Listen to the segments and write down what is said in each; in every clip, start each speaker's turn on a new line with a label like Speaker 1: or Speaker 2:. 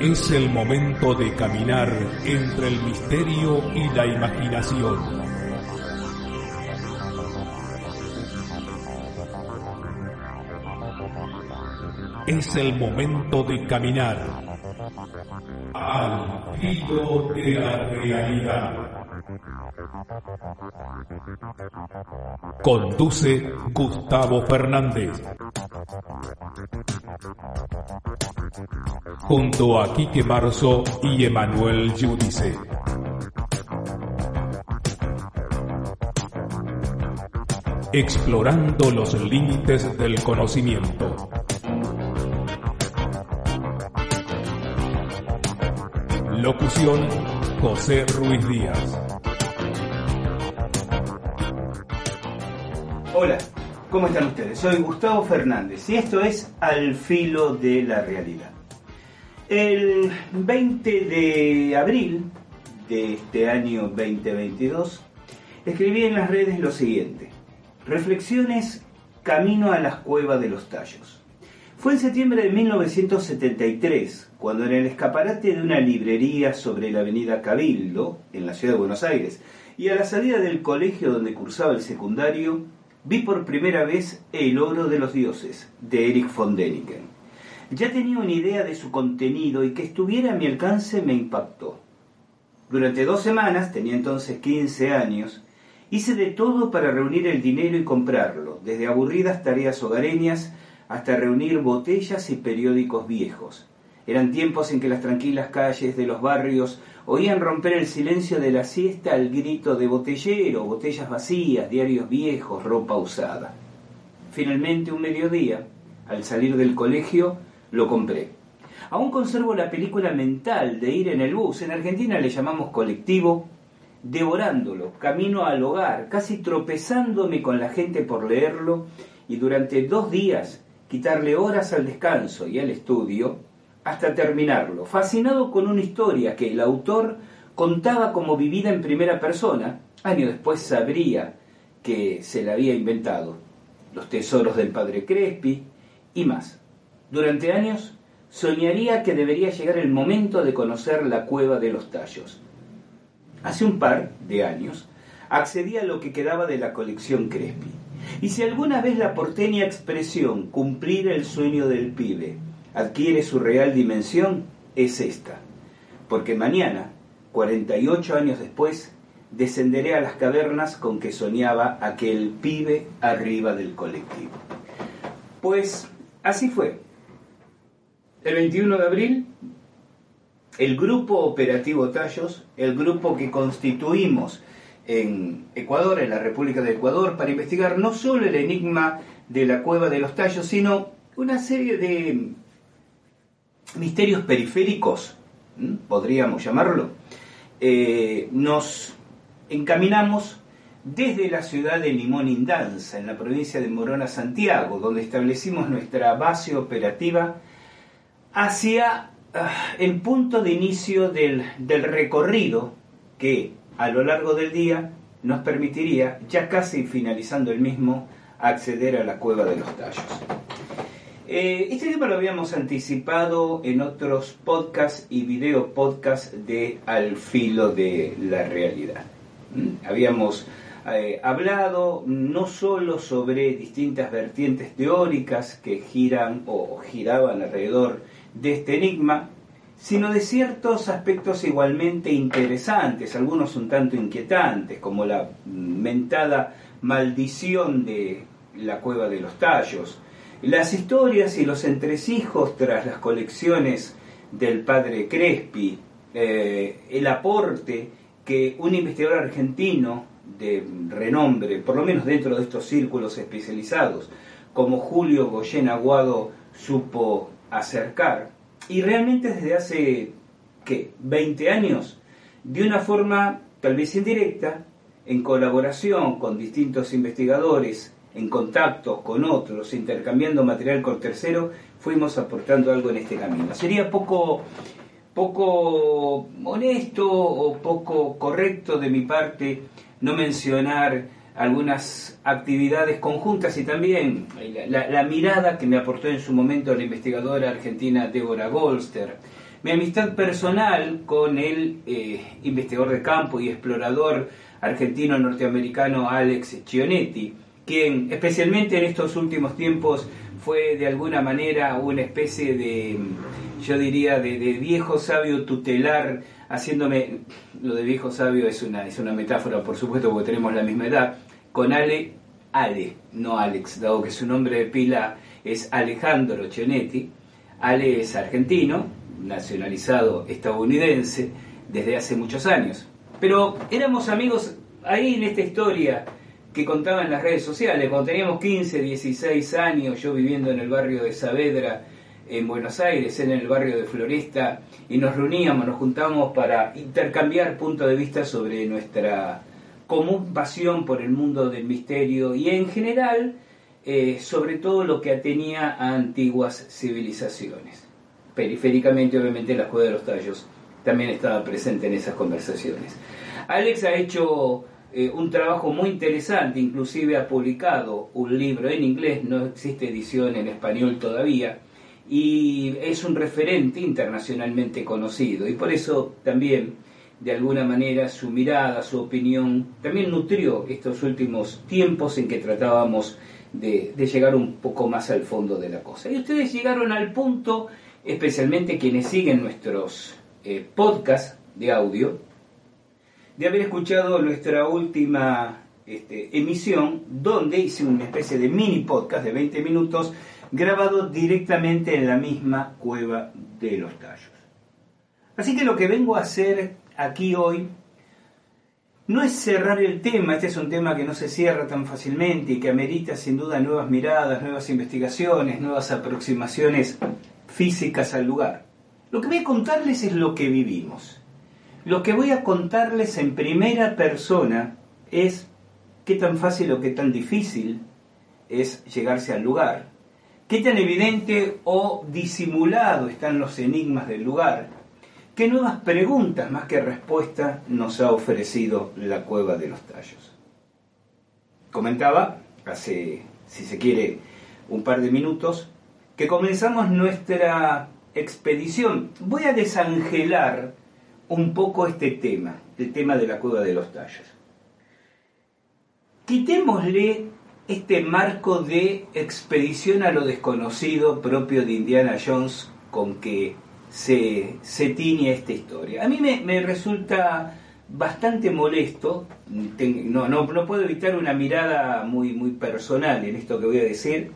Speaker 1: Es el momento de caminar entre el misterio y la imaginación. Es el momento de caminar al filo de la realidad. Conduce Gustavo Fernández. Junto a Quique Marzo y Emanuel Yudice. Explorando los límites del conocimiento. Locución José Ruiz Díaz.
Speaker 2: Hola, ¿cómo están ustedes? Soy Gustavo Fernández y esto es Al filo de la realidad. El 20 de abril de este año 2022 escribí en las redes lo siguiente. Reflexiones camino a las cuevas de los tallos. Fue en septiembre de 1973 cuando en el escaparate de una librería sobre la avenida Cabildo, en la ciudad de Buenos Aires, y a la salida del colegio donde cursaba el secundario, vi por primera vez El oro de los dioses, de Erich von Däniken. Ya tenía una idea de su contenido y que estuviera a mi alcance me impactó. Durante dos semanas, tenía entonces 15 años, hice de todo para reunir el dinero y comprarlo, desde aburridas tareas hogareñas hasta reunir botellas y periódicos viejos. Eran tiempos en que las tranquilas calles de los barrios oían romper el silencio de la siesta al grito de botellero, botellas vacías, diarios viejos, ropa usada. Finalmente, un mediodía, al salir del colegio, lo compré. Aún conservo la película mental de ir en el bus, en Argentina le llamamos colectivo, devorándolo, camino al hogar, casi tropezándome con la gente por leerlo y durante dos días quitarle horas al descanso y al estudio hasta terminarlo, fascinado con una historia que el autor contaba como vivida en primera persona, años después sabría que se la había inventado, los tesoros del padre Crespi y más. Durante años soñaría que debería llegar el momento de conocer la cueva de los tallos. Hace un par de años accedí a lo que quedaba de la colección Crespi. Y si alguna vez la porteña expresión cumplir el sueño del pibe adquiere su real dimensión, es esta. Porque mañana, 48 años después, descenderé a las cavernas con que soñaba aquel pibe arriba del colectivo. Pues así fue. El 21 de abril, el grupo operativo Tallos, el grupo que constituimos en Ecuador, en la República de Ecuador, para investigar no solo el enigma de la cueva de los tallos, sino una serie de misterios periféricos, podríamos llamarlo, eh, nos encaminamos desde la ciudad de Limón Indanza, en la provincia de Morona, Santiago, donde establecimos nuestra base operativa, hacia ah, el punto de inicio del, del recorrido que a lo largo del día nos permitiría, ya casi finalizando el mismo, acceder a la cueva de los tallos. Eh, este tema lo habíamos anticipado en otros podcasts y video podcasts de Al filo de la realidad. ¿Mm? Habíamos eh, hablado no solo sobre distintas vertientes teóricas que giran o giraban alrededor de este enigma, sino de ciertos aspectos igualmente interesantes, algunos un tanto inquietantes, como la mentada maldición de la cueva de los tallos, Las historias y los entresijos tras las colecciones del padre Crespi, eh, el aporte que un investigador argentino de renombre, por lo menos dentro de estos círculos especializados, como Julio Goyen Aguado supo acercar, y realmente desde hace, ¿qué?, 20 años, de una forma tal vez indirecta, en colaboración con distintos investigadores, en contactos con otros, intercambiando material con tercero, fuimos aportando algo en este camino. Sería poco, poco honesto o poco correcto de mi parte no mencionar algunas actividades conjuntas y también la, mirada que me aportó en su momento la investigadora argentina Débora Goldster, mi amistad personal con el eh, investigador de campo y explorador argentino-norteamericano Alex Chionetti, quien especialmente en estos últimos tiempos fue de alguna manera una especie de, yo diría, de, viejo sabio tutelar, haciéndome, lo de viejo sabio es una, es una metáfora, por supuesto, porque tenemos la misma edad, con Ale, Ale, no Alex, dado que su nombre de pila es Alejandro Chionetti. Ale es argentino, nacionalizado estadounidense desde hace muchos años. Pero éramos amigos ahí en esta historia que contaba en las redes sociales, cuando teníamos 15, 16 años, yo viviendo en el barrio de Saavedra, en Buenos Aires, en el barrio de Floresta, y nos reuníamos, nos juntábamos para intercambiar puntos de vista sobre nuestra común pasión por el mundo del misterio y en general eh, sobre todo lo que atenía a antiguas civilizaciones. Periféricamente, obviamente, la Cueva de los Tallos también estaba presente en esas conversaciones. Alex ha hecho eh, un trabajo muy interesante, inclusive ha publicado un libro en inglés, no existe edición en español todavía, y es un referente internacionalmente conocido, y por eso también, de alguna manera, su mirada, su opinión, también nutrió estos últimos tiempos en que tratábamos de, llegar un poco más al fondo de la cosa. Y ustedes llegaron al punto, especialmente quienes siguen nuestros eh, podcasts de audio, de haber escuchado nuestra última este, emisión, donde hice una especie de mini podcast de 20 minutos grabado directamente en la misma cueva de los tallos. Así que lo que vengo a hacer aquí hoy no es cerrar el tema, este es un tema que no se cierra tan fácilmente y que amerita sin duda nuevas miradas, nuevas investigaciones, nuevas aproximaciones físicas al lugar. Lo que voy a contarles es lo que vivimos. Lo que voy a contarles en primera persona es qué tan fácil o qué tan difícil es llegarse al lugar, qué tan evidente o disimulado están los enigmas del lugar, qué nuevas preguntas más que respuestas nos ha ofrecido la cueva de los tallos. Comentaba hace, si se quiere, un par de minutos, que comenzamos nuestra expedición. Voy a desangelar un poco este tema, el tema de la cueva de los tallos. Quitémosle este marco de expedición a lo desconocido propio de Indiana Jones con que se, se tiñe esta historia. A mí me, resulta bastante molesto, no, no, no puedo evitar una mirada muy, muy personal en esto que voy a decir,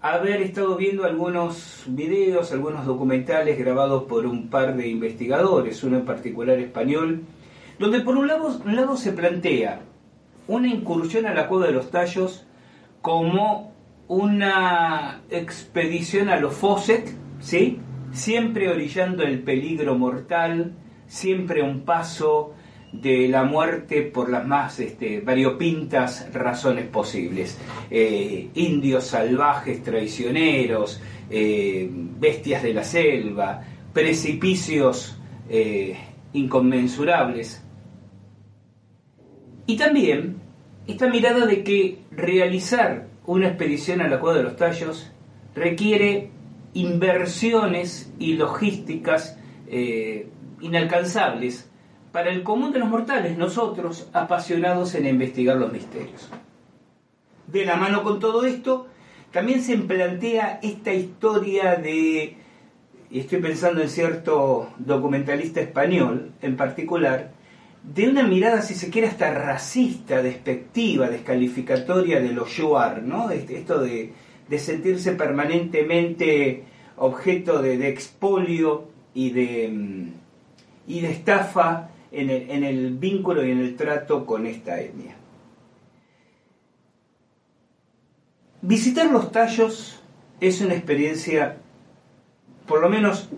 Speaker 2: haber estado viendo algunos videos, algunos documentales grabados por un par de investigadores, uno en particular español, donde por un lado, un lado se plantea una incursión a la cueva de los tallos como una expedición a los Fawcett, ¿sí? Siempre orillando el peligro mortal, siempre un paso de la muerte por las más este, variopintas razones posibles. Eh, indios salvajes, traicioneros, eh, bestias de la selva, precipicios eh, inconmensurables. Y también esta mirada de que realizar una expedición a la Cueva de los Tallos requiere inversiones y logísticas inalcanzables para el común de los mortales, nosotros apasionados en investigar los misterios. De la mano con todo esto, también se plantea esta historia de, y estoy pensando en cierto documentalista español en particular, de una mirada, si se quiere, hasta racista, despectiva, descalificatoria de los Shuar, ¿no? Este, esto de, de sentirse permanentemente objeto de, expolio y de, mm, y de estafa en el, en el vínculo y en el trato con esta etnia. Visitar los tallos es una experiencia, por lo menos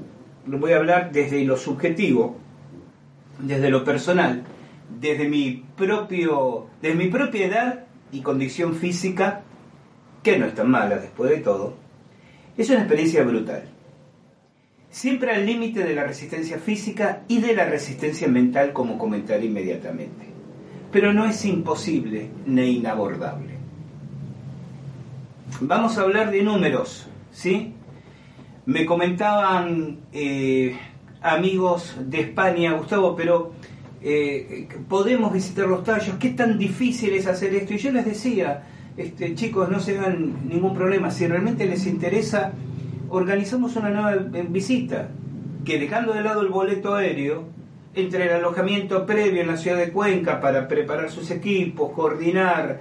Speaker 2: lo voy a hablar desde lo subjetivo, desde lo personal, desde mi propio, desde mi propia edad y condición física, que no es tan mala después de todo, es una experiencia brutal. Siempre al límite de la resistencia física y de la resistencia mental, como comentaré inmediatamente. Pero no es imposible ni inabordable. Vamos a hablar de números, ¿sí? Me comentaban eh, amigos de España, Gustavo, pero eh, podemos visitar los tallos, ¿qué tan difícil es hacer esto? Y yo les decía, este, chicos, no se hagan ningún problema, si realmente les interesa, organizamos una nueva visita, que dejando de lado el boleto aéreo, entre el alojamiento previo en la ciudad de Cuenca para preparar sus equipos, coordinar,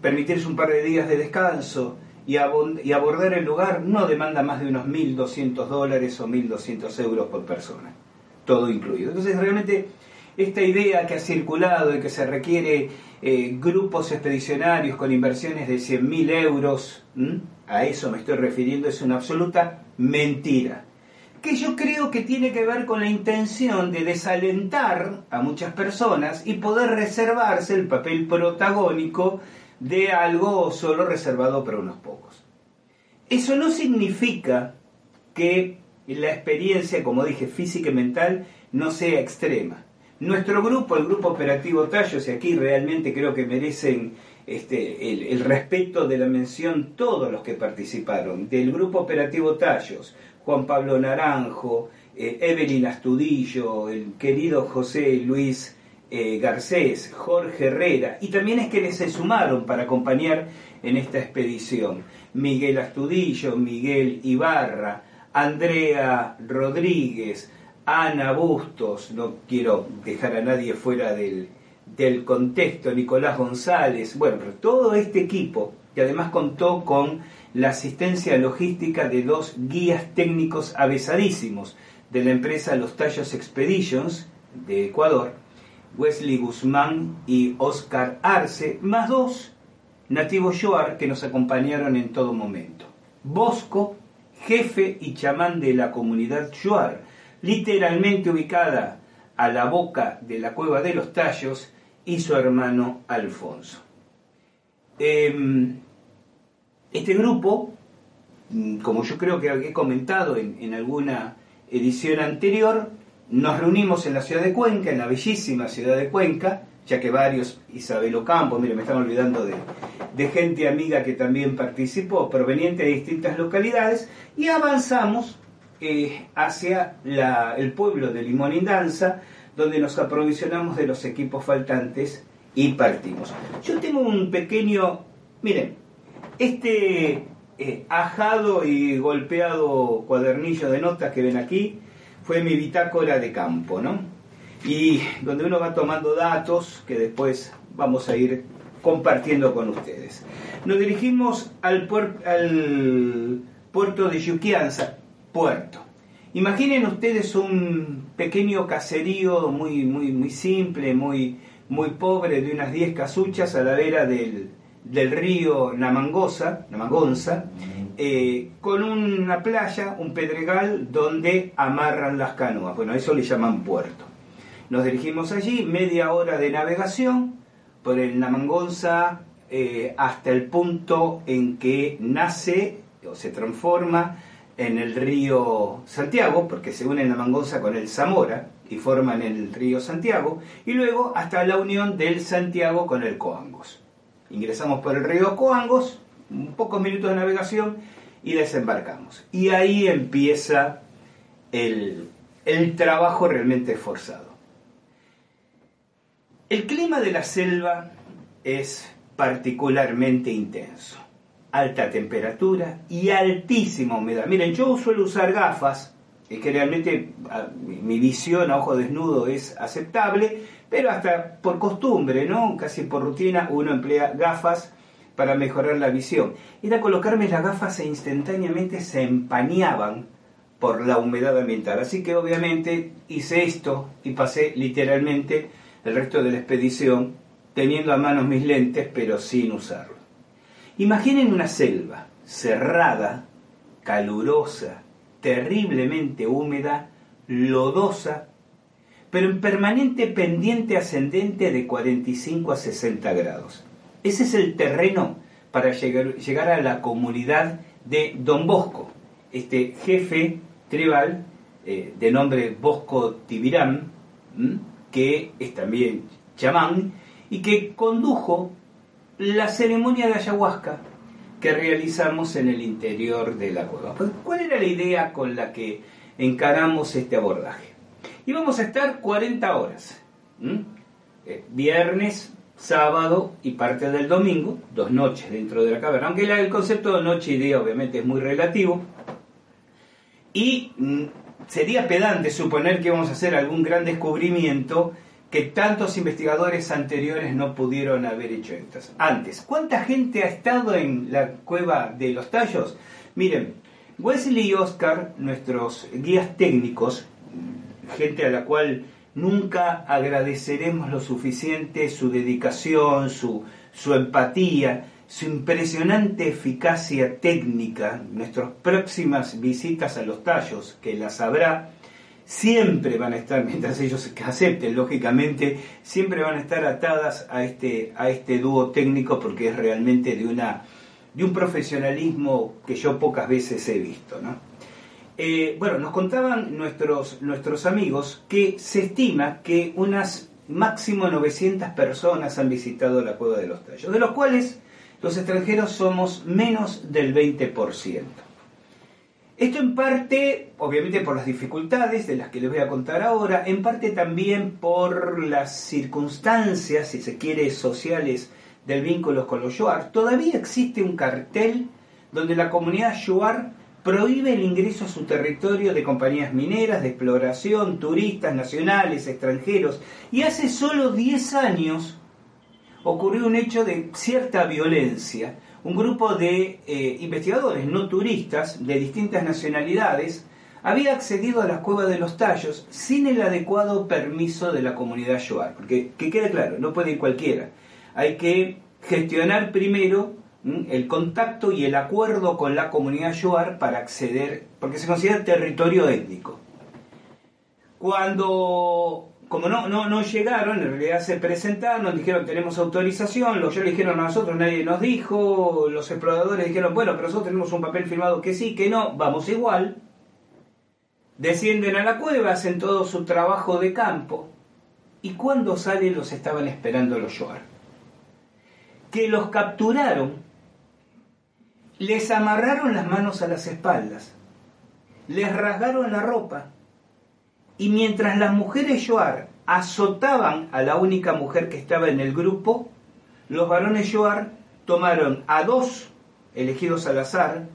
Speaker 2: permitirse un par de días de descanso, y, abordar el lugar no demanda más de unos 1.200 dólares o 1.200 euros por persona, todo incluido. Entonces realmente esta idea que ha circulado de que se requiere eh, grupos expedicionarios con inversiones de 100.000 euros, a eso me estoy refiriendo, es una absoluta mentira. Que yo creo que tiene que ver con la intención de desalentar a muchas personas y poder reservarse el papel protagónico de algo solo reservado para unos pocos. Eso no significa que la experiencia, como dije, física y mental no sea extrema. Nuestro grupo, el grupo operativo Tallos, y aquí realmente creo que merecen este, el, respeto de la mención todos los que participaron, del grupo operativo Tallos, Juan Pablo Naranjo, eh, Evelyn Astudillo, el querido José Luis eh, Garcés, Jorge Herrera, y también es que se sumaron para acompañar en esta expedición. Miguel Astudillo, Miguel Ibarra, Andrea Rodríguez, Ana Bustos, no quiero dejar a nadie fuera del, del contexto, Nicolás González, bueno, todo este equipo, que además contó con la asistencia logística de dos guías técnicos avesadísimos de la empresa Los Tallos Expeditions de Ecuador, Wesley Guzmán y Oscar Arce, más dos nativos Yoar que nos acompañaron en todo momento. Bosco, jefe y chamán de la comunidad Yoar, literalmente ubicada a la boca de la cueva de los tallos, y su hermano Alfonso. Em, este grupo, como yo creo que he comentado en, en alguna edición anterior, nos reunimos en la ciudad de Cuenca, en la bellísima ciudad de Cuenca, ya que varios, Isabel Ocampo, mire, me están olvidando de, gente amiga que también participó, proveniente de distintas localidades, y avanzamos eh, hacia el pueblo de Limón Danza, donde nos aprovisionamos de los equipos faltantes y partimos. Yo tengo un pequeño, miren, este eh, ajado y golpeado cuadernillo de notas que ven aquí, fue mi bitácora de campo, ¿no? Y donde uno va tomando datos que después vamos a ir compartiendo con ustedes. Nos dirigimos al, al puerto de Yuquianza, puerto. Imaginen ustedes un pequeño caserío muy, muy, muy simple, muy, muy pobre, de unas 10 casuchas a la vera del, del río Namangosa, Namangonza, eh, con una playa, un pedregal, donde amarran las canoas. Bueno, eso le llaman puerto. Nos dirigimos allí, media hora de navegación por el Namangonza eh, hasta el punto en que nace o se transforma en el río Santiago, porque se une Namangonza con el Zamora y forman el río Santiago, y luego hasta la unión del Santiago con el Coangos. Ingresamos por el río Coangos, pocos minutos de navegación y desembarcamos. Y ahí empieza el, el trabajo realmente esforzado. El clima de la selva es particularmente intenso. Alta temperatura y altísima humedad. Miren, yo suelo usar gafas, es que realmente mi visión a ojo desnudo es aceptable, pero hasta por costumbre, ¿no? Casi por rutina uno emplea gafas para mejorar la visión. Era colocarme las gafas e instantáneamente se empañaban por la humedad ambiental. Así que obviamente hice esto y pasé literalmente el resto de la expedición teniendo a mano mis lentes pero sin usarlos. Imaginen una selva cerrada, calurosa, terriblemente húmeda, lodosa, pero en permanente pendiente ascendente de 45 a 60 grados. Ese es el terreno para llegar, a la comunidad de Don Bosco, este jefe tribal eh, de nombre Bosco Tibirán, que es también chamán, y que condujo la ceremonia de ayahuasca que realizamos en el interior de la cueva. Pues, ¿Cuál era la idea con la que encaramos este abordaje? Íbamos a estar 40 horas, eh, viernes, sábado y parte del domingo, dos noches dentro de la caverna, aunque el concepto de noche y día obviamente es muy relativo, y mm, sería pedante suponer que íbamos a hacer algún gran descubrimiento que tantos investigadores anteriores no pudieron haber hecho antes. ¿Cuánta gente ha estado en la cueva de los tallos? Miren, Wesley y Oscar, nuestros guías técnicos, gente a la cual nunca agradeceremos lo suficiente su dedicación, su, su empatía, su impresionante eficacia técnica, nuestras próximas visitas a los tallos, que las habrá, siempre van a estar, mientras ellos acepten, lógicamente, siempre van a estar atadas a este, a este dúo técnico porque es realmente de, una, de un profesionalismo que yo pocas veces he visto. Eh, bueno, nos contaban nuestros, nuestros amigos que se estima que unas máximo 900 personas han visitado la Cueva de los Tallos, de los cuales los extranjeros somos menos del 20%. Esto en parte, obviamente por las dificultades de las que les voy a contar ahora, en parte también por las circunstancias, si se quiere, sociales del vínculo con los Shuar. Todavía existe un cartel donde la comunidad Shuar prohíbe el ingreso a su territorio de compañías mineras, de exploración, turistas nacionales, extranjeros. Y hace solo 10 años ocurrió un hecho de cierta violencia un grupo de eh, investigadores no turistas de distintas nacionalidades había accedido a las cuevas de los tallos sin el adecuado permiso de la comunidad Shoar. Porque que quede claro, no puede ir cualquiera. Hay que gestionar primero el contacto y el acuerdo con la comunidad Shoar para acceder, porque se considera territorio étnico. Cuando como no, no, no llegaron, en realidad se presentaron, dijeron tenemos autorización, los ellos le dijeron a nosotros, nadie nos dijo, los exploradores dijeron, bueno, pero nosotros tenemos un papel firmado que sí, que no, vamos igual. Descienden a la cueva, hacen todo su trabajo de campo, y cuando salen los estaban esperando los Yoar. Que los capturaron, les amarraron las manos a las espaldas, les rasgaron la ropa, y mientras las mujeres Yoar azotaban a la única mujer que estaba en el grupo, los varones Yoar tomaron a dos elegidos al azar,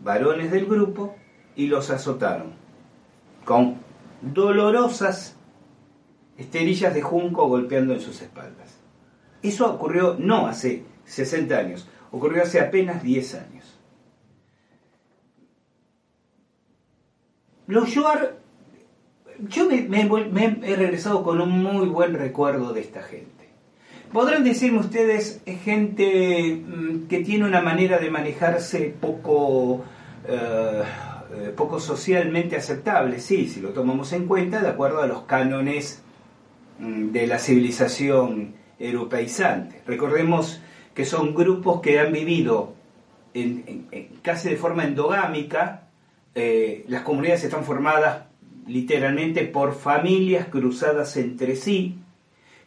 Speaker 2: varones del grupo, y los azotaron con dolorosas esterillas de junco golpeando en sus espaldas. Eso ocurrió no hace 60 años, ocurrió hace apenas 10 años. Los Yoar yo me, he regresado con un muy buen recuerdo de esta gente. Podrán decirme ustedes, gente mm, que tiene una manera de manejarse poco, eh, eh, poco socialmente aceptable, sí, si lo tomamos en cuenta, de acuerdo a los cánones mm, de la civilización europeizante. Recordemos que son grupos que han vivido casi de forma endogámica, eh, las comunidades están formadas literalmente por familias cruzadas entre sí,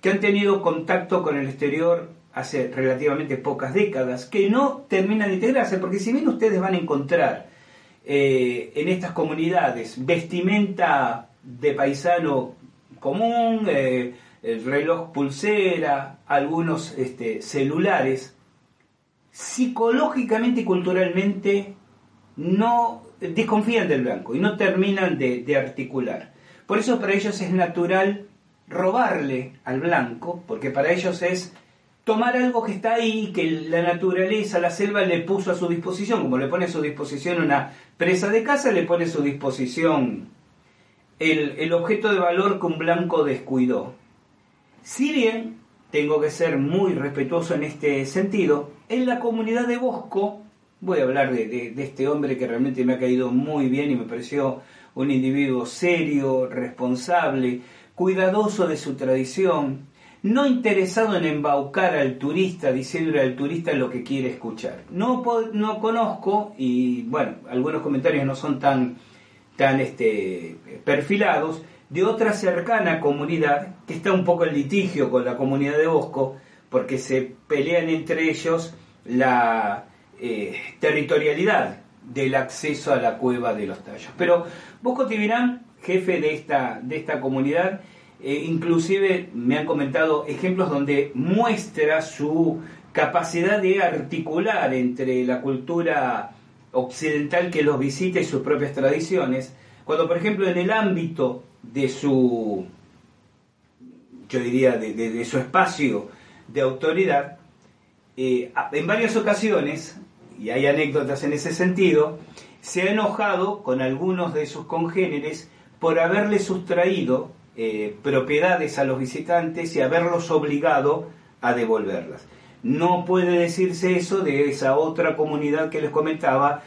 Speaker 2: que han tenido contacto con el exterior hace relativamente pocas décadas, que no terminan de integrarse, porque si bien ustedes van a encontrar eh, en estas comunidades vestimenta de paisano común, eh, el reloj pulsera, algunos este, celulares, psicológicamente y culturalmente no desconfían del blanco y no terminan de, articular. Por eso para ellos es natural robarle al blanco, porque para ellos es tomar algo que está ahí, que la naturaleza, la selva le puso a su disposición, como le pone a su disposición una presa de casa, le pone a su disposición el, el objeto de valor que un blanco descuidó. Si bien, tengo que ser muy respetuoso en este sentido, en la comunidad de Bosco, voy a hablar de, de este hombre que realmente me ha caído muy bien y me pareció un individuo serio, responsable, cuidadoso de su tradición, no interesado en embaucar al turista, diciéndole al turista lo que quiere escuchar. No, no conozco, y bueno, algunos comentarios no son tan, tan este, perfilados, de otra cercana comunidad que está un poco en litigio con la comunidad de Bosco, porque se pelean entre ellos la eh, territorialidad del acceso a la cueva de los tallos. Pero Bosco Tibirán, jefe de esta, de esta comunidad, eh, inclusive me han comentado ejemplos donde muestra su capacidad de articular entre la cultura occidental que los visita y sus propias tradiciones, cuando por ejemplo en el ámbito de su, yo diría, de, su espacio de autoridad, eh, en varias ocasiones, y hay anécdotas en ese sentido, se ha enojado con algunos de sus congéneres por haberle sustraído eh, propiedades a los visitantes y haberlos obligado a devolverlas. No puede decirse eso de esa otra comunidad que les comentaba,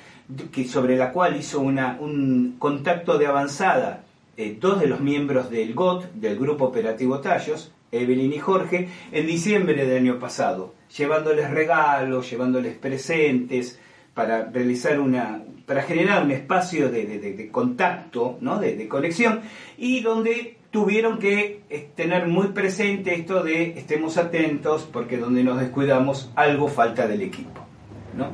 Speaker 2: que sobre la cual hizo una, un contacto de avanzada eh, dos de los miembros del GOT, del Grupo Operativo Tallos, Evelyn y Jorge, en diciembre del año pasado, llevándoles regalos, llevándoles presentes, para realizar una, para generar un espacio de, contacto, ¿no? de, conexión, y donde tuvieron que eh, tener muy presente esto de estemos atentos porque donde nos descuidamos algo falta del equipo. ¿no?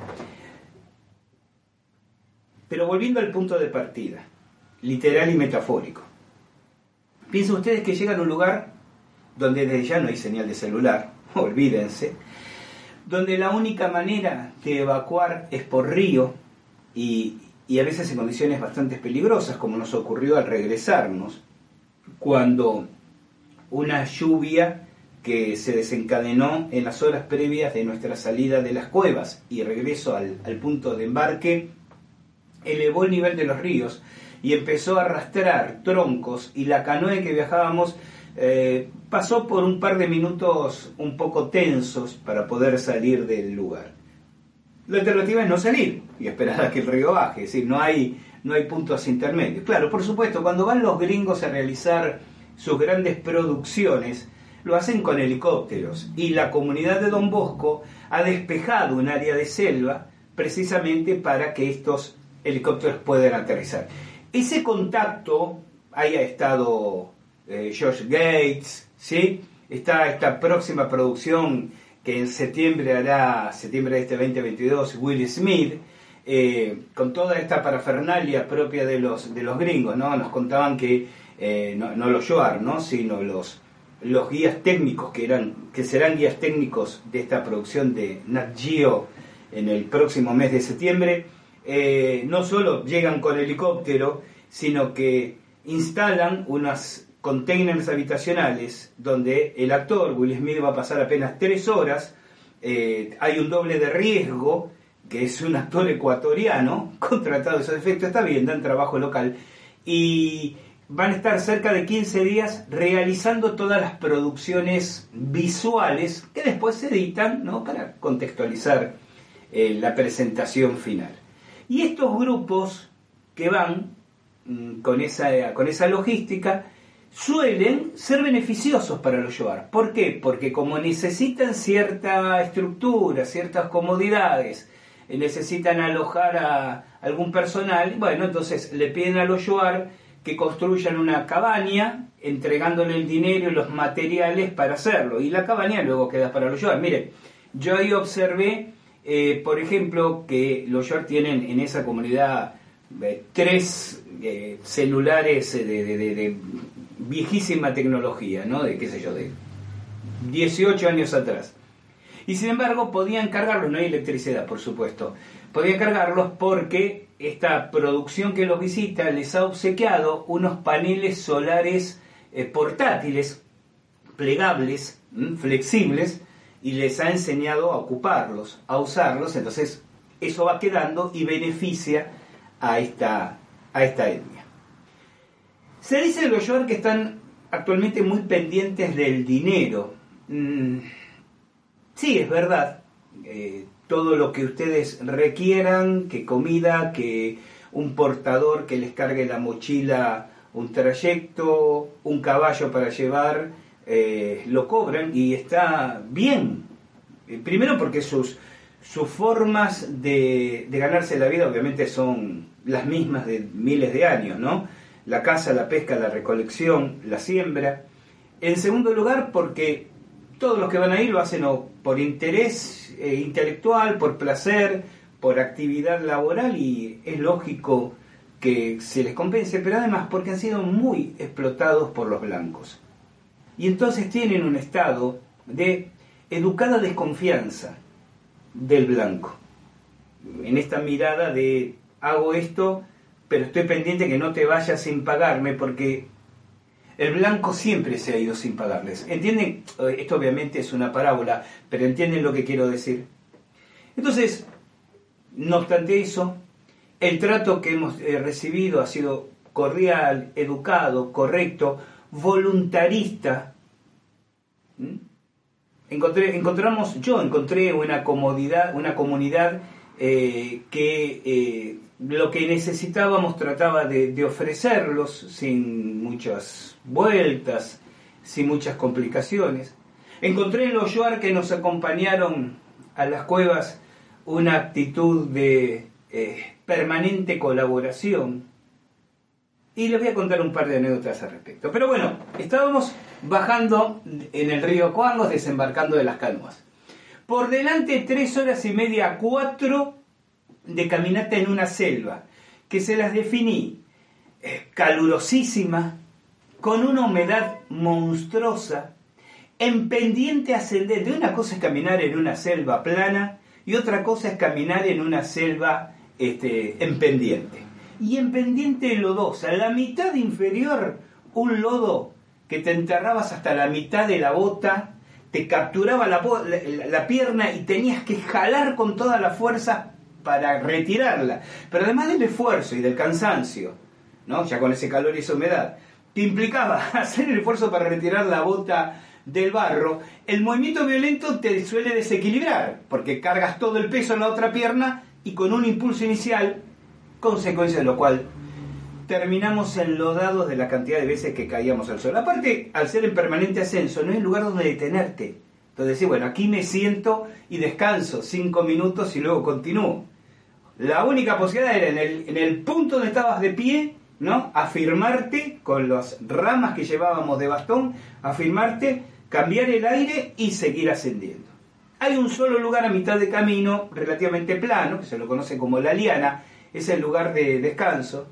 Speaker 2: Pero volviendo al punto de partida, literal y metafórico. Piensen ustedes que llegan a un lugar donde desde ya no hay señal de celular, olvídense, donde la única manera de evacuar es por río y, y a veces en condiciones bastante peligrosas, como nos ocurrió al regresarnos, cuando una lluvia que se desencadenó en las horas previas de nuestra salida de las cuevas y regreso al, punto de embarque, elevó el nivel de los ríos y empezó a arrastrar troncos y la canoa que viajábamos eh, pasó por un par de minutos un poco tensos para poder salir del lugar. La alternativa es no salir y esperar a que el río baje, es decir, no hay no hay puntos intermedios. Claro, por supuesto, cuando van los gringos a realizar sus grandes producciones, lo hacen con helicópteros y la comunidad de Don Bosco ha despejado un área de selva precisamente para que estos helicópteros puedan aterrizar. Ese contacto haya estado eh, George Gates, ¿sí? Está esta próxima producción que en septiembre hará, septiembre de este 2022, Will Smith, eh, con toda esta parafernalia propia de los, de los gringos, ¿no? Nos contaban que eh, no, los Joar, ¿no? Sino los, los guías técnicos que, eran, que serán guías técnicos de esta producción de Nat Geo en el próximo mes de septiembre, eh, no solo llegan con helicóptero, sino que instalan unas containers habitacionales donde el actor Will Smith va a pasar apenas tres horas, hay un doble de riesgo, que es un actor ecuatoriano, contratado de esos efectos, está bien, dan trabajo local, y van a estar cerca de 15 días realizando todas las producciones visuales que después se editan ¿no? para contextualizar eh, la presentación final. Y estos grupos que van mm, con, esa, con esa logística suelen ser beneficiosos para los llevar. ¿Por qué? Porque como necesitan cierta estructura, ciertas comodidades, necesitan alojar a algún personal, bueno, entonces le piden a los Yoar que construyan una cabaña, entregándole el dinero y los materiales para hacerlo. Y la cabaña luego queda para los Yoar. Mire, yo ahí observé, eh, por ejemplo, que los Yoar tienen en esa comunidad eh, tres eh, celulares de, viejísima tecnología, ¿no? De qué sé yo, de 18 años atrás. Y sin embargo podían cargarlos, no hay electricidad por supuesto, podían cargarlos porque esta producción que los visita les ha obsequiado unos paneles solares eh, portátiles, plegables, flexibles, y les ha enseñado a ocuparlos, a usarlos, entonces eso va quedando y beneficia a esta, a esta. Se dice de los Yoar que están actualmente muy pendientes del dinero. Mm, sí, es verdad. Eh, todo lo que ustedes requieran, que comida, que un portador que les cargue la mochila un trayecto, un caballo para llevar, eh, lo cobran y está bien. Eh, primero porque sus, sus formas de, de, ganarse la vida obviamente son las mismas de miles de años, ¿no? La caza, la pesca, la recolección, la siembra. En segundo lugar porque todos los que van ahí lo hacen por interés eh, intelectual, por placer, por actividad laboral y es lógico que se les compense, pero además porque han sido muy explotados por los blancos. Y entonces tienen un estado de educada desconfianza del blanco. En esta mirada de hago esto, pero estoy pendiente que no te vayas sin pagarme porque el blanco siempre se ha ido sin pagarles. ¿Entienden? Esto obviamente es una parábola, pero entienden lo que quiero decir. Entonces, no obstante eso, el trato que hemos eh, recibido ha sido cordial, educado, correcto, voluntarista. ¿Mm? Encontré, encontramos, yo encontré una comodidad, una comunidad eh, que eh, lo que necesitábamos trataba de, ofrecerlos sin muchas vueltas, sin muchas complicaciones. Encontré en los Yoar que nos acompañaron a las cuevas una actitud de permanente colaboración. Y les voy a contar un par de anécdotas al respecto. Pero bueno, estábamos bajando en el río Coangos, desembarcando de las canoas. Por delante tres horas y media, cuatro de caminata en una selva, que se las definí eh, calurosísima, con una humedad monstruosa, en pendiente ascendente. Una cosa es caminar en una selva plana y otra cosa es caminar en una selva este, en pendiente. Y en pendiente lodosa, la mitad inferior, un lodo que te enterrabas hasta la mitad de la bota, te capturaba la, la, pierna y tenías que jalar con toda la fuerza para retirarla. Pero además del esfuerzo y del cansancio, ¿no? ya con ese calor y esa humedad, te implicaba hacer el esfuerzo para retirar la bota del barro, el movimiento violento te suele desequilibrar, porque cargas todo el peso en la otra pierna y con un impulso inicial, consecuencia de lo cual terminamos enlodados de la cantidad de veces que caíamos al sol. Aparte, al ser en permanente ascenso, no es lugar donde detenerte. Entonces, sí, bueno, aquí me siento y descanso cinco minutos y luego continúo. La única posibilidad era en el, en el punto donde estabas de pie, ¿no? Afirmarte con las ramas que llevábamos de bastón, afirmarte, cambiar el aire y seguir ascendiendo. Hay un solo lugar a mitad de camino, relativamente plano, que se lo conoce como la liana, es el lugar de descanso,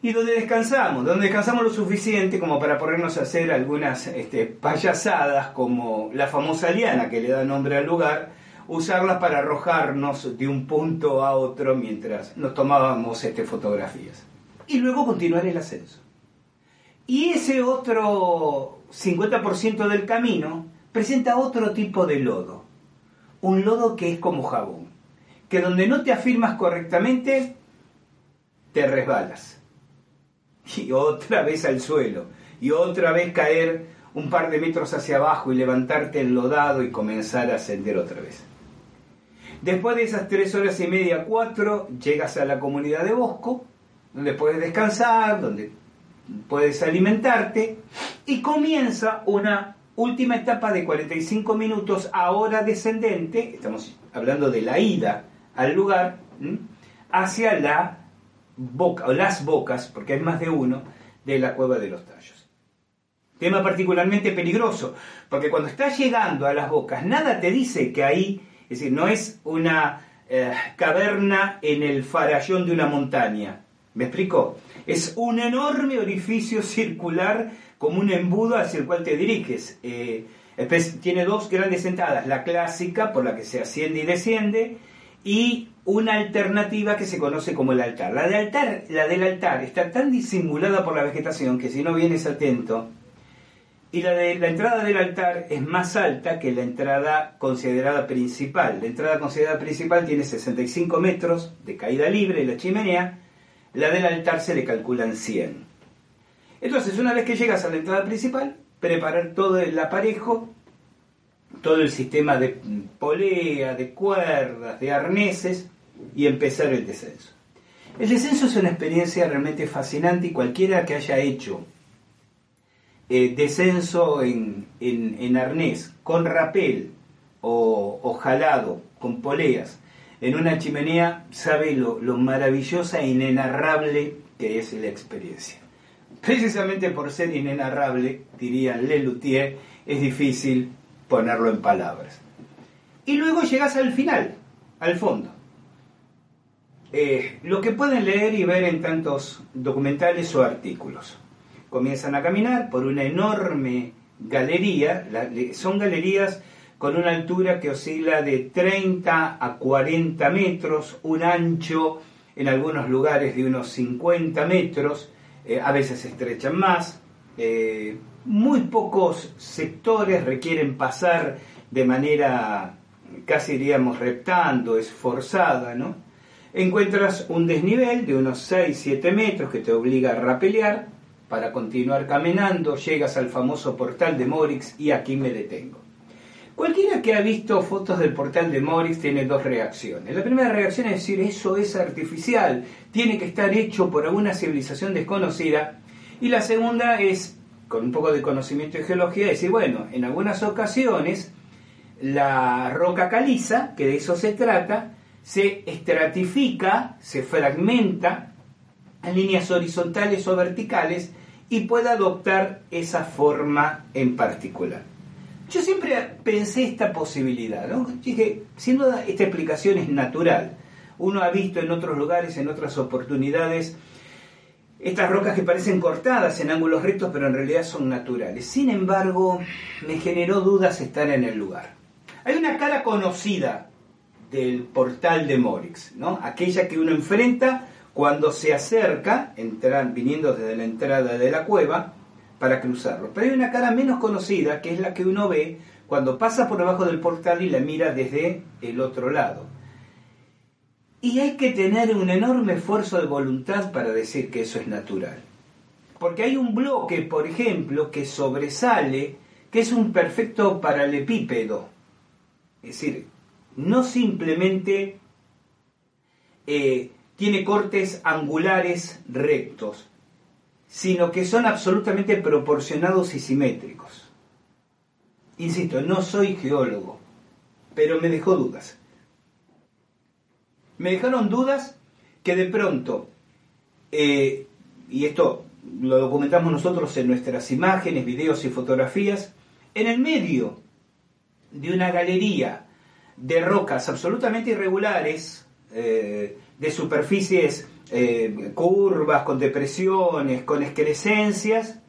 Speaker 2: y donde descansamos, donde descansamos lo suficiente como para ponernos a hacer algunas este, payasadas, como la famosa liana que le da nombre al lugar, usarlas para arrojarnos de un punto a otro mientras nos tomábamos este, fotografías. Y luego continuar el ascenso. Y ese otro 50% del camino presenta otro tipo de lodo un lodo que es como jabón, que donde no te afirmas correctamente, te resbalas. Y otra vez al suelo, y otra vez caer un par de metros hacia abajo y levantarte enlodado y comenzar a ascender otra vez. Después de esas tres horas y media, cuatro, llegas a la comunidad de Bosco, donde puedes descansar, donde puedes alimentarte, y comienza una última etapa de 45 minutos, ahora descendente, estamos hablando de la ida al lugar, hacia la boca, o las bocas, porque hay más de uno, de la cueva de los tallos. Tema particularmente peligroso, porque cuando estás llegando a las bocas, nada te dice que ahí, es decir, no es una eh, caverna en el farallón de una montaña. ¿Me explico? Es un enorme orificio circular como un embudo hacia el cual te diriges. Eh, tiene dos grandes entradas, la clásica por la que se asciende y desciende y una alternativa que se conoce como el altar. La, altar. la del altar está tan disimulada por la vegetación que si no vienes atento, y la de la entrada del altar es más alta que la entrada considerada principal. La entrada considerada principal tiene 65 metros de caída libre la chimenea, la del altar se le calculan 100. Entonces, una vez que llegas a la entrada principal, preparar todo el aparejo, todo el sistema de polea, de cuerdas, de arneses y empezar el descenso. El descenso es una experiencia realmente fascinante y cualquiera que haya hecho eh, descenso en, en, arnés, con rapel o, jalado, con poleas, en una chimenea, sabe lo, lo maravillosa e inenarrable que es la experiencia. Precisamente por ser inenarrable, diría Lelutier, es difícil ponerlo en palabras. Y luego llegas al final, al fondo. Eh, lo que pueden leer y ver en tantos documentales o artículos comienzan a caminar por una enorme galería, son galerías con una altura que oscila de 30 a 40 metros, un ancho en algunos lugares de unos 50 metros, eh, a veces se estrechan más, eh, muy pocos sectores requieren pasar de manera casi diríamos reptando, esforzada, ¿no? Encuentras un desnivel de unos 6-7 metros que te obliga a rapelear, para continuar caminando, llegas al famoso portal de Morix y aquí me detengo. Cualquiera que ha visto fotos del portal de Morix tiene dos reacciones. La primera reacción es decir, eso es artificial, tiene que estar hecho por alguna civilización desconocida. Y la segunda es, con un poco de conocimiento de geología, decir, bueno, en algunas ocasiones la roca caliza, que de eso se trata, se estratifica, se fragmenta en líneas horizontales o verticales y pueda adoptar esa forma en particular. Yo siempre pensé esta posibilidad. Dije, sin duda esta explicación es natural. Uno ha visto en otros lugares, en otras oportunidades, estas rocas que parecen cortadas en ángulos rectos, pero en realidad son naturales. Sin embargo, me generó dudas estar en el lugar. Hay una cara conocida del portal de Morix, ¿no? Aquella que uno enfrenta cuando se acerca, entran, viniendo desde la entrada de la cueva, para cruzarlo. Pero hay una cara menos conocida, que es la que uno ve cuando pasa por debajo del portal y la mira desde el otro lado. Y hay que tener un enorme esfuerzo de voluntad para decir que eso es natural. Porque hay un bloque, por ejemplo, que sobresale, que es un perfecto paralepípedo. Es decir, no simplemente eh, tiene cortes angulares rectos, sino que son absolutamente proporcionados y simétricos. Insisto, no soy geólogo, pero me dejó dudas. Me dejaron dudas que de pronto, eh, y esto lo documentamos nosotros en nuestras imágenes, videos y fotografías, en el medio de una galería de rocas absolutamente irregulares, eh, de superficies eh, curvas, con depresiones, con excrescencias,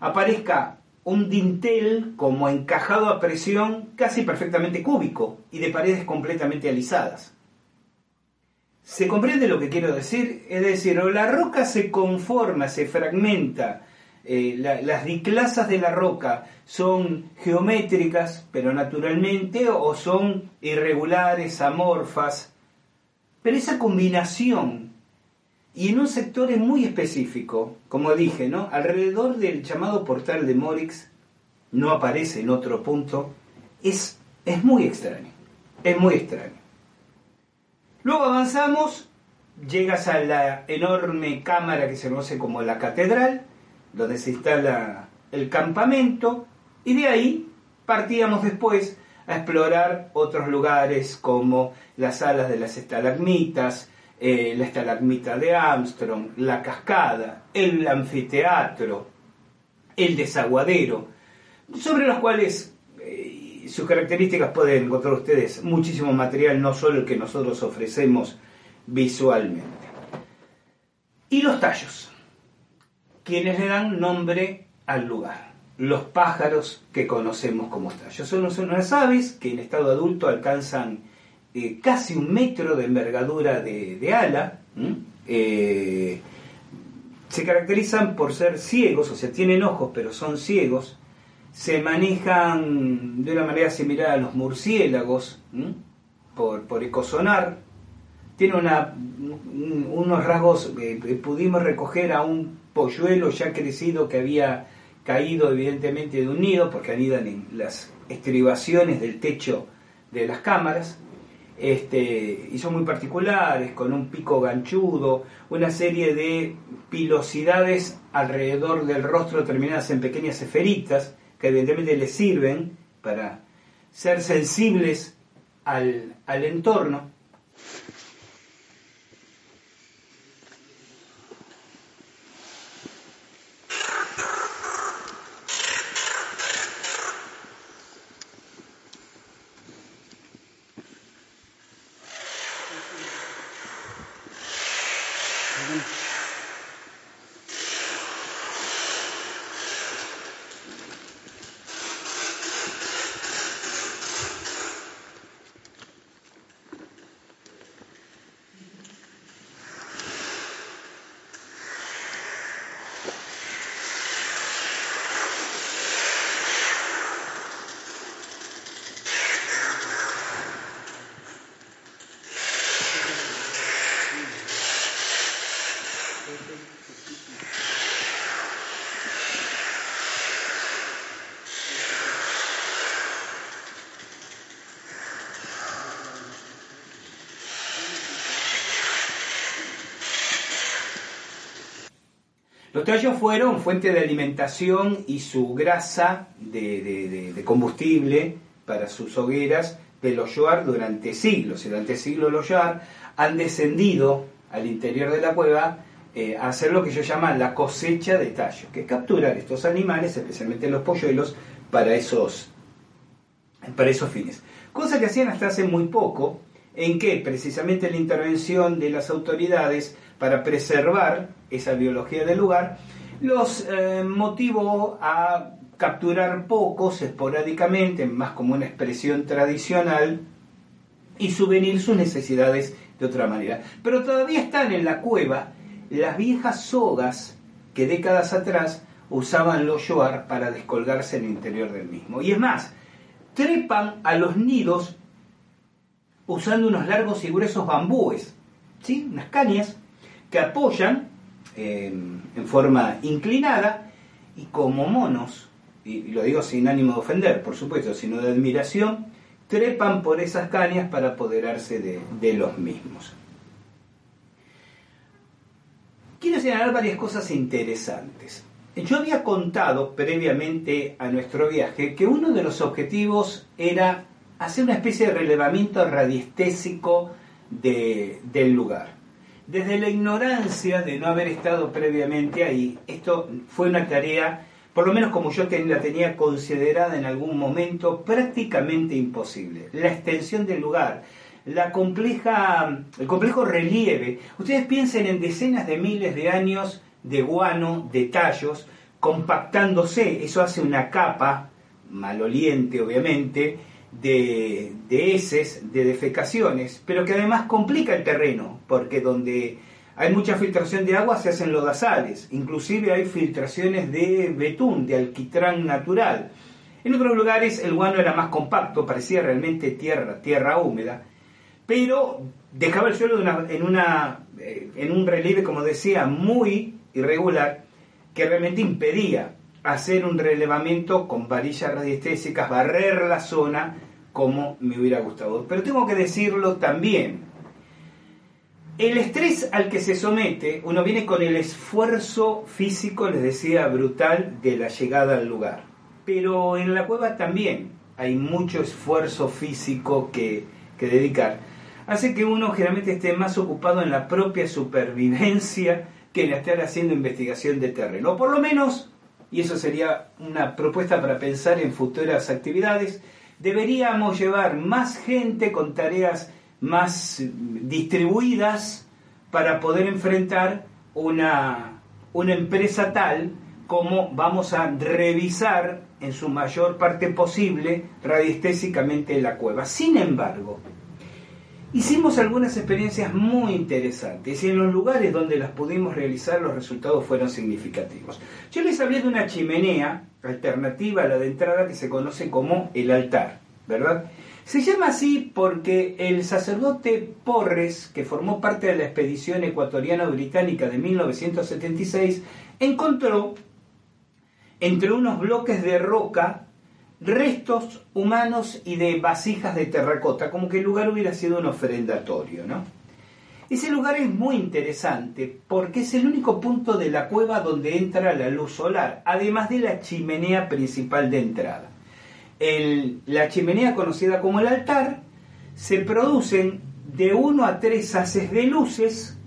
Speaker 2: aparezca un dintel como encajado a presión casi perfectamente cúbico y de paredes completamente alisadas. ¿Se comprende lo que quiero decir? Es decir, o la roca se conforma, se fragmenta, eh, las diclasas de la roca son geométricas, pero naturalmente, o son irregulares, amorfas, pero esa combinación, y en un sector muy específico, como dije, ¿no? alrededor del llamado portal de Morix, no aparece en otro punto, es, es muy extraño, es muy extraño. Luego avanzamos, llegas a la enorme cámara que se conoce como la catedral, donde se instala el campamento, y de ahí partíamos después a explorar otros lugares como las salas de las estalagmitas, eh, la estalagmita de Armstrong, la cascada, el anfiteatro, el desaguadero, sobre los cuales eh, sus características pueden encontrar ustedes muchísimo material, no solo el que nosotros ofrecemos visualmente. Y los tallos, quienes le dan nombre al lugar los pájaros que conocemos como tallos. Son, unas aves que en estado adulto alcanzan eh, casi un metro de envergadura de, ala. Eh, se caracterizan por ser ciegos, o sea, tienen ojos pero son ciegos. se manejan de una manera similar a los murciélagos, por, por ecosonar. Tiene una, unos rasgos, que pudimos recoger a un polluelo ya crecido que había caído evidentemente de un nido, porque anidan en las estribaciones del techo de las cámaras, este, y son muy particulares, con un pico ganchudo, una serie de pilosidades alrededor del rostro terminadas en pequeñas esferitas, que evidentemente les sirven para ser sensibles al, al entorno. Los tallos fueron fuente de alimentación y su grasa de, combustible para sus hogueras de los Yoar durante siglos. Y durante siglos los Yoar han descendido al interior de la cueva eh, a hacer lo que yo llamo la cosecha de tallos, que es capturar estos animales, especialmente los polluelos, para esos, para esos fines. Cosa que hacían hasta hace muy poco, en que precisamente la intervención de las autoridades para preservar esa biología del lugar, los eh, motivó a capturar pocos esporádicamente, más como una expresión tradicional, y subvenir sus necesidades de otra manera. Pero todavía están en la cueva las viejas sogas que décadas atrás usaban los yoar para descolgarse en el interior del mismo. Y es más, trepan a los nidos usando unos largos y gruesos bambúes, ¿sí? unas cañas que apoyan en forma inclinada y como monos, y lo digo sin ánimo de ofender, por supuesto, sino de admiración, trepan por esas cañas para apoderarse de, de los mismos. Quiero señalar varias cosas interesantes. Yo había contado previamente a nuestro viaje que uno de los objetivos era hacer una especie de relevamiento radiestésico de, del lugar. Desde la ignorancia de no haber estado previamente ahí, esto fue una tarea, por lo menos como yo la tenía considerada en algún momento, prácticamente imposible. La extensión del lugar, la compleja, el complejo relieve. Ustedes piensen en decenas de miles de años de guano, de tallos, compactándose. Eso hace una capa, maloliente obviamente, de, heces, de defecaciones, pero que además complica el terreno, porque donde hay mucha filtración de agua se hacen lodazales, inclusive hay filtraciones de betún, de alquitrán natural. En otros lugares el guano era más compacto, parecía realmente tierra, tierra húmeda, pero dejaba el suelo en, eh, en un relieve, como decía, muy irregular, que realmente impedía hacer un relevamiento con varillas radiestésicas, barrer la zona como me hubiera gustado. Pero tengo que decirlo también. El estrés al que se somete, uno viene con el esfuerzo físico, les decía, brutal de la llegada al lugar. Pero en la cueva también hay mucho esfuerzo físico que, que dedicar. Hace que uno generalmente esté más ocupado en la propia supervivencia que en estar haciendo investigación de terreno. O por lo menos y eso sería una propuesta para pensar en futuras actividades, deberíamos llevar más gente con tareas más distribuidas para poder enfrentar una, una empresa tal como vamos a revisar en su mayor parte posible radiestésicamente la cueva. Sin embargo, Hicimos algunas experiencias muy interesantes y en los lugares donde las pudimos realizar los resultados fueron significativos. Yo les hablé de una chimenea alternativa a la de entrada que se conoce como el altar, ¿verdad? Se llama así porque el sacerdote Porres, que formó parte de la expedición ecuatoriana británica de 1976, encontró entre unos bloques de roca restos humanos y de vasijas de terracota, como que el lugar hubiera sido un ofrendatorio, ¿no? Ese lugar es muy interesante porque es el único punto de la cueva donde entra la luz solar, además de la chimenea principal de entrada. la chimenea conocida como el altar se producen de uno a tres haces de luces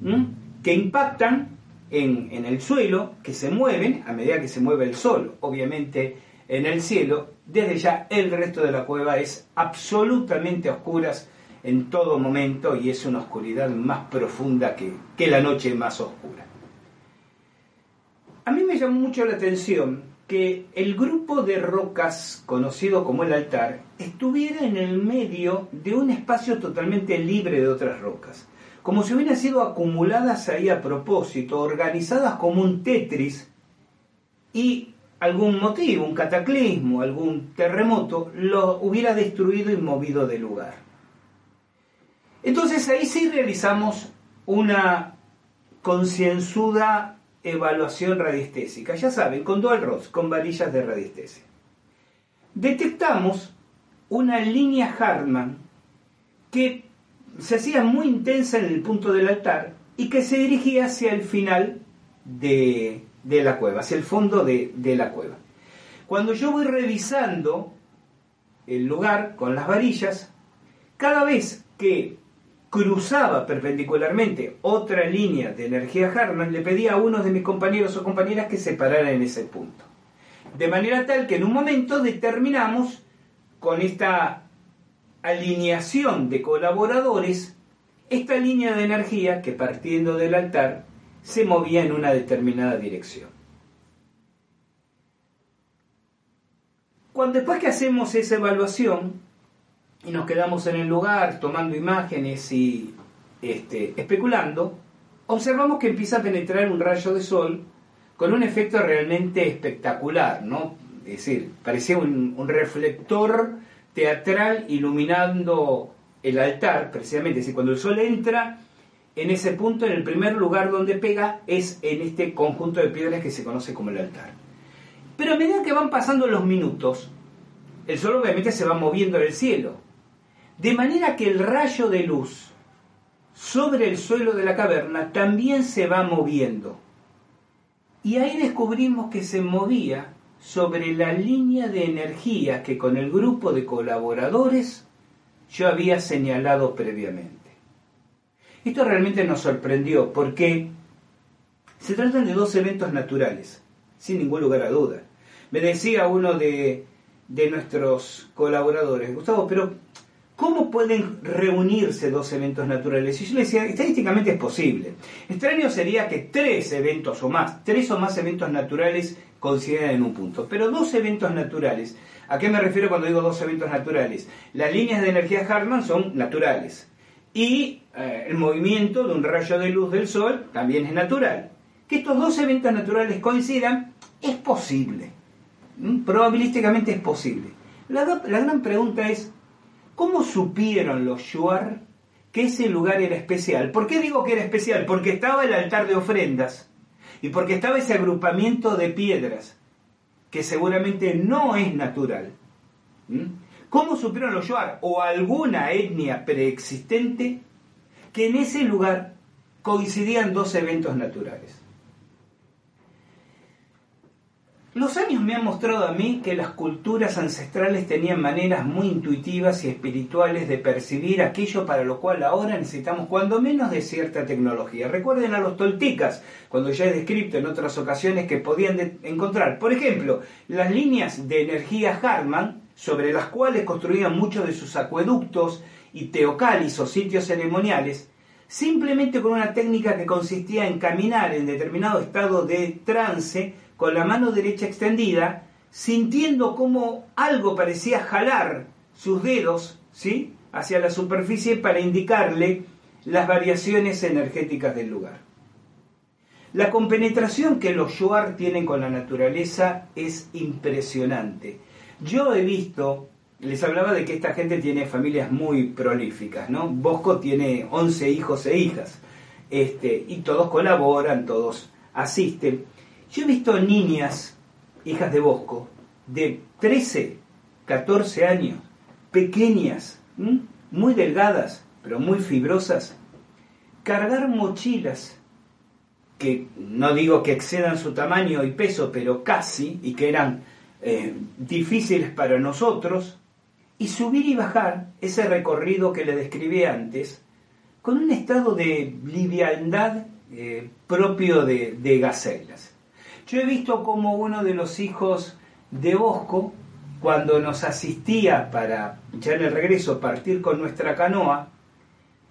Speaker 2: que impactan en, en el suelo, que se mueven a medida que se mueve el sol. Obviamente en el cielo, desde ya el resto de la cueva es absolutamente oscuras en todo momento y es una oscuridad más profunda que, que la noche más oscura. A mí me llamó mucho la atención que el grupo de rocas conocido como el altar estuviera en el medio de un espacio totalmente libre de otras rocas, como si hubieran sido acumuladas ahí a propósito, organizadas como un Tetris y algún motivo, un cataclismo, algún terremoto, lo hubiera destruido y movido de lugar. Entonces ahí sí realizamos una concienzuda evaluación radiestésica, ya saben, con dual rods, con varillas de radiestesia. Detectamos una línea Hartmann que se hacía muy intensa en el punto del altar y que se dirigía hacia el final de, de la cueva, hacia el fondo de, la cueva. Cuando yo voy revisando el lugar con las varillas, cada vez que cruzaba perpendicularmente otra línea de energía Harman, le pedía a uno de mis compañeros o compañeras que se parara en ese punto. De manera tal que en un momento determinamos con esta alineación de colaboradores esta línea de energía que partiendo del altar se movía en una determinada dirección. Cuando después que hacemos esa evaluación y nos quedamos en el lugar tomando imágenes y este, especulando, observamos que empieza a penetrar un rayo de sol con un efecto realmente espectacular, ¿no? Es decir, parecía un, un reflector teatral iluminando el altar, precisamente. Es decir, cuando el sol entra en ese punto, en el primer lugar donde pega, es en este conjunto de piedras que se conoce como el altar. Pero a medida que van pasando los minutos, el sol obviamente se va moviendo en el cielo. De manera que el rayo de luz sobre el suelo de la caverna también se va moviendo. Y ahí descubrimos que se movía sobre la línea de energía que con el grupo de colaboradores yo había señalado previamente. Esto realmente nos sorprendió porque se tratan de dos eventos naturales, sin ningún lugar a duda. Me decía uno de, nuestros colaboradores, Gustavo, pero ¿cómo pueden reunirse dos eventos naturales? Y yo le decía, estadísticamente es posible. Extraño sería que tres eventos o más, tres o más eventos naturales coincidan en un punto. Pero dos eventos naturales, ¿a qué me refiero cuando digo dos eventos naturales? Las líneas de energía Hartmann son naturales y eh, el movimiento de un rayo de luz del Sol también es natural. Que estos dos eventos naturales coincidan es posible. ¿Mm? Probabilísticamente es posible. La, gran pregunta es, ¿cómo supieron los Shuar que ese lugar era especial? ¿Por qué digo que era especial? Porque estaba el altar de ofrendas y porque estaba ese agrupamiento de piedras que seguramente no es natural. ¿Mm? ¿Cómo supieron los Shuar o alguna etnia preexistente que en ese lugar coincidían dos eventos naturales? Los años me han mostrado a mí que las culturas ancestrales tenían maneras muy intuitivas y espirituales de percibir aquello para lo cual ahora necesitamos cuando menos de cierta tecnología. Recuerden a los toltecas, cuando ya he descrito en otras ocasiones que podían encontrar, por ejemplo, las líneas de energía Hartmann sobre las cuales construían muchos de sus acueductos y teocalis o sitios ceremoniales, simplemente con una técnica que consistía en caminar en determinado estado de trance con la mano derecha extendida, sintiendo como algo parecía jalar sus dedos, ¿sí? hacia la superficie para indicarle las variaciones energéticas del lugar. La compenetración que los Shuar tienen con la naturaleza es impresionante. Yo he visto, les hablaba de que esta gente tiene familias muy prolíficas, ¿no? Bosco tiene 11 hijos e hijas, este, y todos colaboran, todos asisten. Yo he visto niñas, hijas de Bosco, de 13, 14 años, pequeñas, muy delgadas, pero muy fibrosas, cargar mochilas que no digo que excedan su tamaño y peso, pero casi, y que eran eh, difíciles para nosotros, y subir y bajar ese recorrido que le describí antes, con un estado de liviandad eh, propio de, de gacelas. Yo he visto como uno de los hijos de Bosco, cuando nos asistía para, ya en el regreso, partir con nuestra canoa,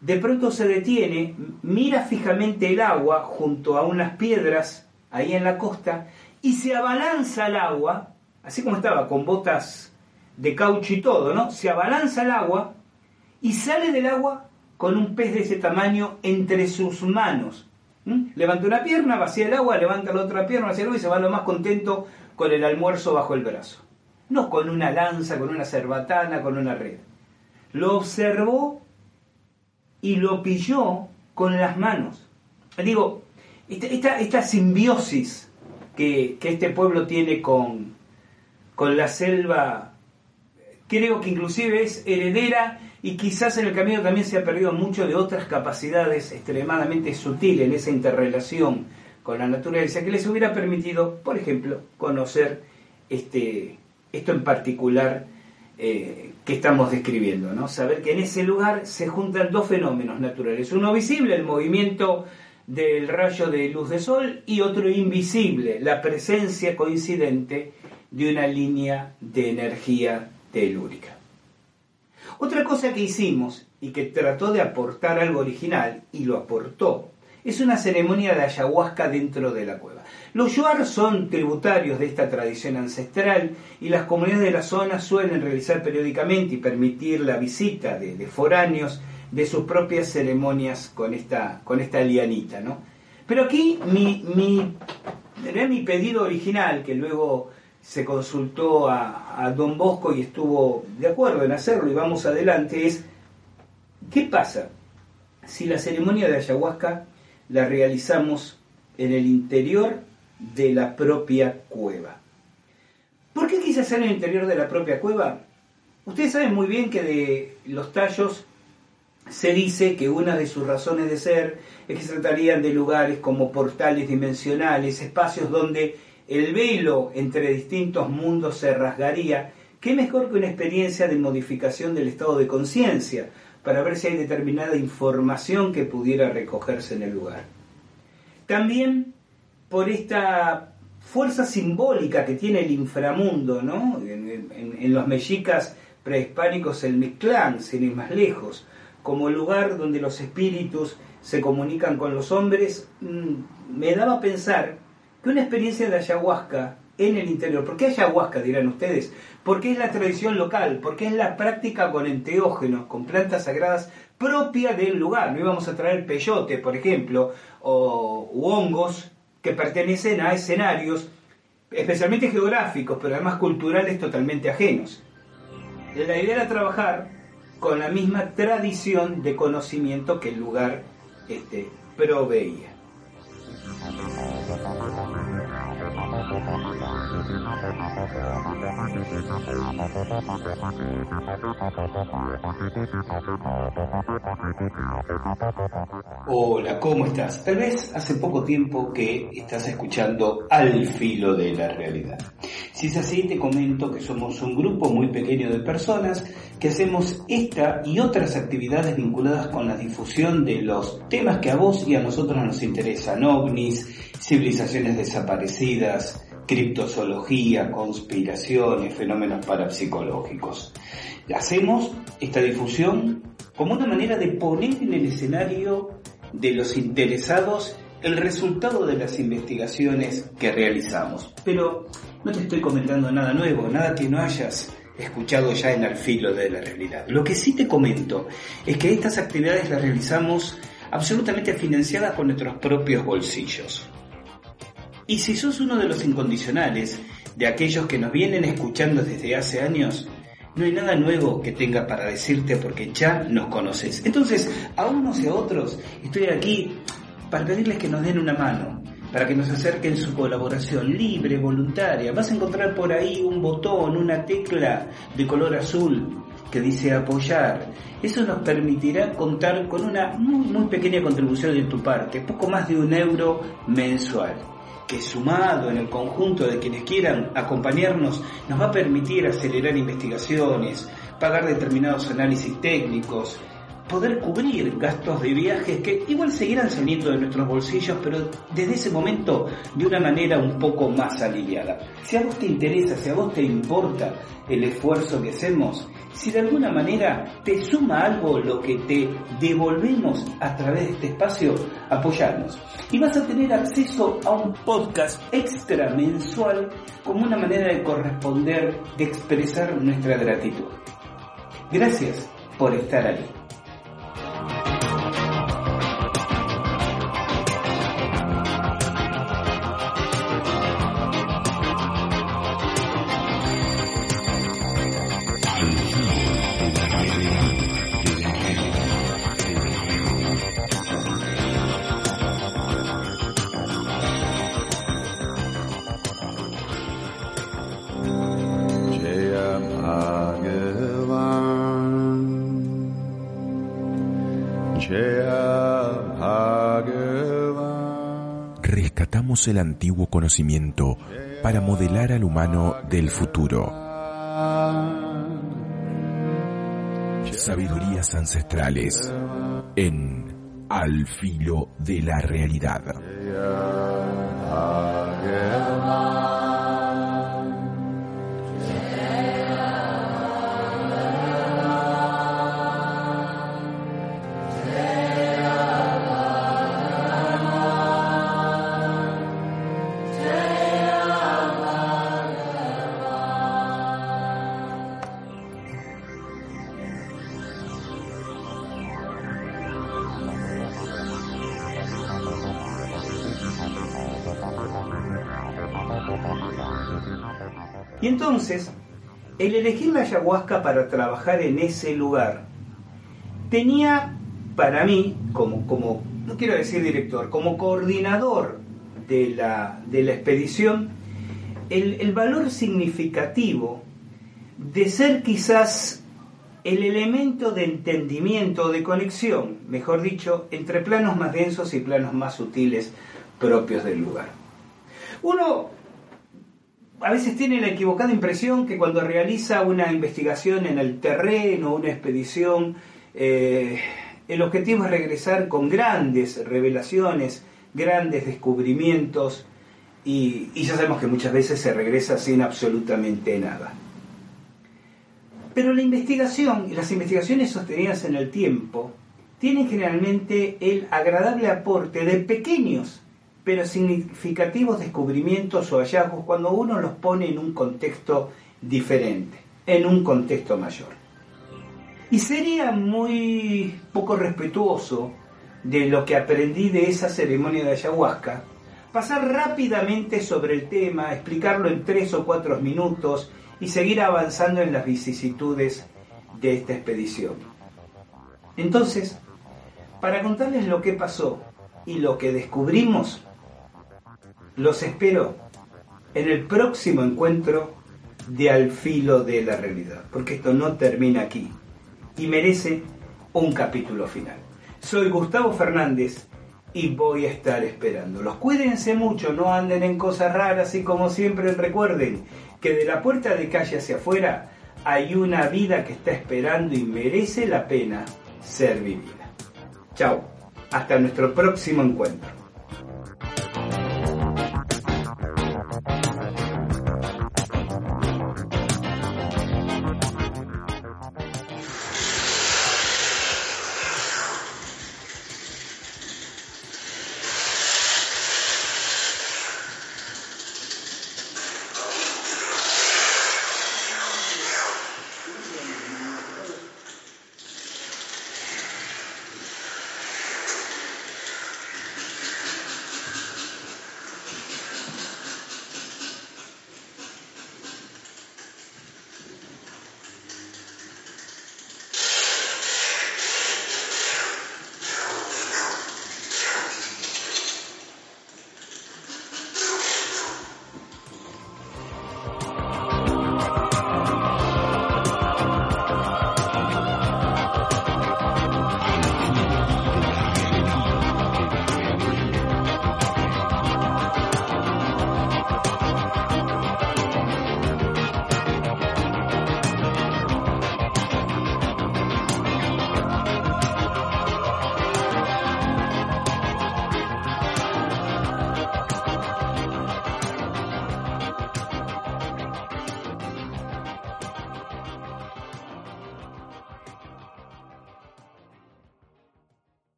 Speaker 2: de pronto se detiene, mira fijamente el agua junto a unas piedras ahí en la costa y se abalanza al agua, así como estaba, con botas de caucho y todo, ¿no? Se abalanza al agua y sale del agua con un pez de ese tamaño entre sus manos. Levanta una pierna, vacía el agua, levanta la otra pierna, vacía el agua y se va lo más contento con el almuerzo bajo el brazo. No con una lanza, con una cerbatana, con una red. Lo observó y lo pilló con las manos. Digo, esta, esta, simbiosis que, este pueblo tiene con, con la selva, creo que inclusive es heredera y quizás en el camino también se ha perdido mucho de otras capacidades extremadamente sutiles en esa interrelación con la naturaleza que les hubiera permitido, por ejemplo, conocer este, esto en particular eh, que estamos describiendo, ¿no? Saber que en ese lugar se juntan dos fenómenos naturales, uno visible, el movimiento del rayo de luz de sol, y otro invisible, la presencia coincidente de una línea de energía telúrica. Otra cosa que hicimos y que trató de aportar algo original, y lo aportó, es una ceremonia de ayahuasca dentro de la cueva. Los yuar son tributarios de esta tradición ancestral y las comunidades de la zona suelen realizar periódicamente y permitir la visita de, foráneos de sus propias ceremonias con esta, con esta lianita. ¿no? Pero aquí mi, mi, mi pedido original, que luego se consultó a, a Don Bosco y estuvo de acuerdo en hacerlo y vamos adelante, es ¿qué pasa si la ceremonia de ayahuasca la realizamos en el interior de la propia cueva. ¿Por qué quise hacer en el interior de la propia cueva? Ustedes saben muy bien que de los tallos se dice que una de sus razones de ser es que se tratarían de lugares como portales dimensionales, espacios donde el velo entre distintos mundos se rasgaría. ¿Qué mejor que una experiencia de modificación del estado de conciencia? para ver si hay determinada información que pudiera recogerse en el lugar. También por esta fuerza simbólica que tiene el inframundo, ¿no? En, los mexicas prehispánicos el Mictlán, sin ir más lejos, como lugar donde los espíritus se comunican con los hombres, mm, me daba a pensar que una experiencia de ayahuasca en el interior. ¿Por qué ayahuasca, dirán ustedes? Porque es la tradición local, porque es la práctica con enteógenos, con plantas sagradas propia del lugar. No íbamos a traer peyote, por ejemplo, o hongos que pertenecen a escenarios especialmente geográficos, pero además culturales totalmente ajenos. La idea era trabajar con la misma tradición de conocimiento que el lugar este, proveía. Hola, ¿cómo estás? Tal vez hace poco tiempo que estás escuchando Al filo de la realidad. Si es así, te comento que somos un grupo muy pequeño de personas que hacemos esta y otras actividades vinculadas con la difusión de los temas que a vos y a nosotros nos interesan, ovnis, civilizaciones desaparecidas, criptozoología, conspiraciones, fenómenos parapsicológicos. Hacemos esta difusión como una manera de poner en el escenario de los interesados el resultado de las investigaciones que realizamos. Pero no te estoy comentando nada nuevo, nada que no hayas escuchado ya en Al filo de la realidad. Lo que sí te comento es que estas actividades las realizamos absolutamente financiadas con nuestros propios bolsillos. Y si sos uno de los incondicionales, de aquellos que nos vienen escuchando desde hace años, no hay nada nuevo que tenga para decirte porque ya nos conoces. Entonces, a unos y a otros, estoy aquí para pedirles que nos den una mano, para que nos acerquen su colaboración libre, voluntaria. Vas a encontrar por ahí un botón, una tecla de color azul que dice apoyar. Eso nos permitirá contar con una muy, muy pequeña contribución de tu parte, poco más de un euro mensual que sumado en el conjunto de quienes quieran acompañarnos nos va a permitir acelerar investigaciones, pagar determinados análisis técnicos, poder cubrir gastos de viajes que igual seguirán saliendo de nuestros bolsillos, pero desde ese momento de una manera un poco más aliviada. Si a vos te interesa, si a vos te importa el esfuerzo que hacemos, si de alguna manera te suma algo lo que te devolvemos a través de este espacio, apoyarnos. Y vas a tener acceso a un podcast extra mensual como una manera de corresponder, de expresar nuestra gratitud. Gracias por estar ahí.
Speaker 3: El antiguo conocimiento para modelar al humano del futuro. Sabidurías ancestrales en Al filo de la realidad.
Speaker 2: Y entonces, el elegir la ayahuasca para trabajar en ese lugar tenía para mí, como, como no quiero decir director, como coordinador de la, de la expedición, el, el valor significativo de ser quizás el elemento de entendimiento, de conexión, mejor dicho, entre planos más densos y planos más sutiles propios del lugar. Uno a veces tiene la equivocada impresión que cuando realiza una investigación en el terreno, una expedición, eh, el objetivo es regresar con grandes revelaciones, grandes descubrimientos, y, y ya sabemos que muchas veces se regresa sin absolutamente nada. Pero la investigación y las investigaciones sostenidas en el tiempo tienen generalmente el agradable aporte de pequeños pero significativos descubrimientos o hallazgos cuando uno los pone en un contexto diferente, en un contexto mayor. Y sería muy poco respetuoso de lo que aprendí de esa ceremonia de ayahuasca, pasar rápidamente sobre el tema, explicarlo en tres o cuatro minutos y seguir avanzando en las vicisitudes de esta expedición. Entonces, para contarles lo que pasó y lo que descubrimos, los espero en el próximo encuentro de Al filo de la realidad, porque esto no termina aquí y merece un capítulo final. Soy Gustavo Fernández y voy a estar esperándolos. Cuídense mucho, no anden en cosas raras y como siempre recuerden que de la puerta de calle hacia afuera hay una vida que está esperando y merece la pena ser vivida. Chao, hasta nuestro próximo encuentro.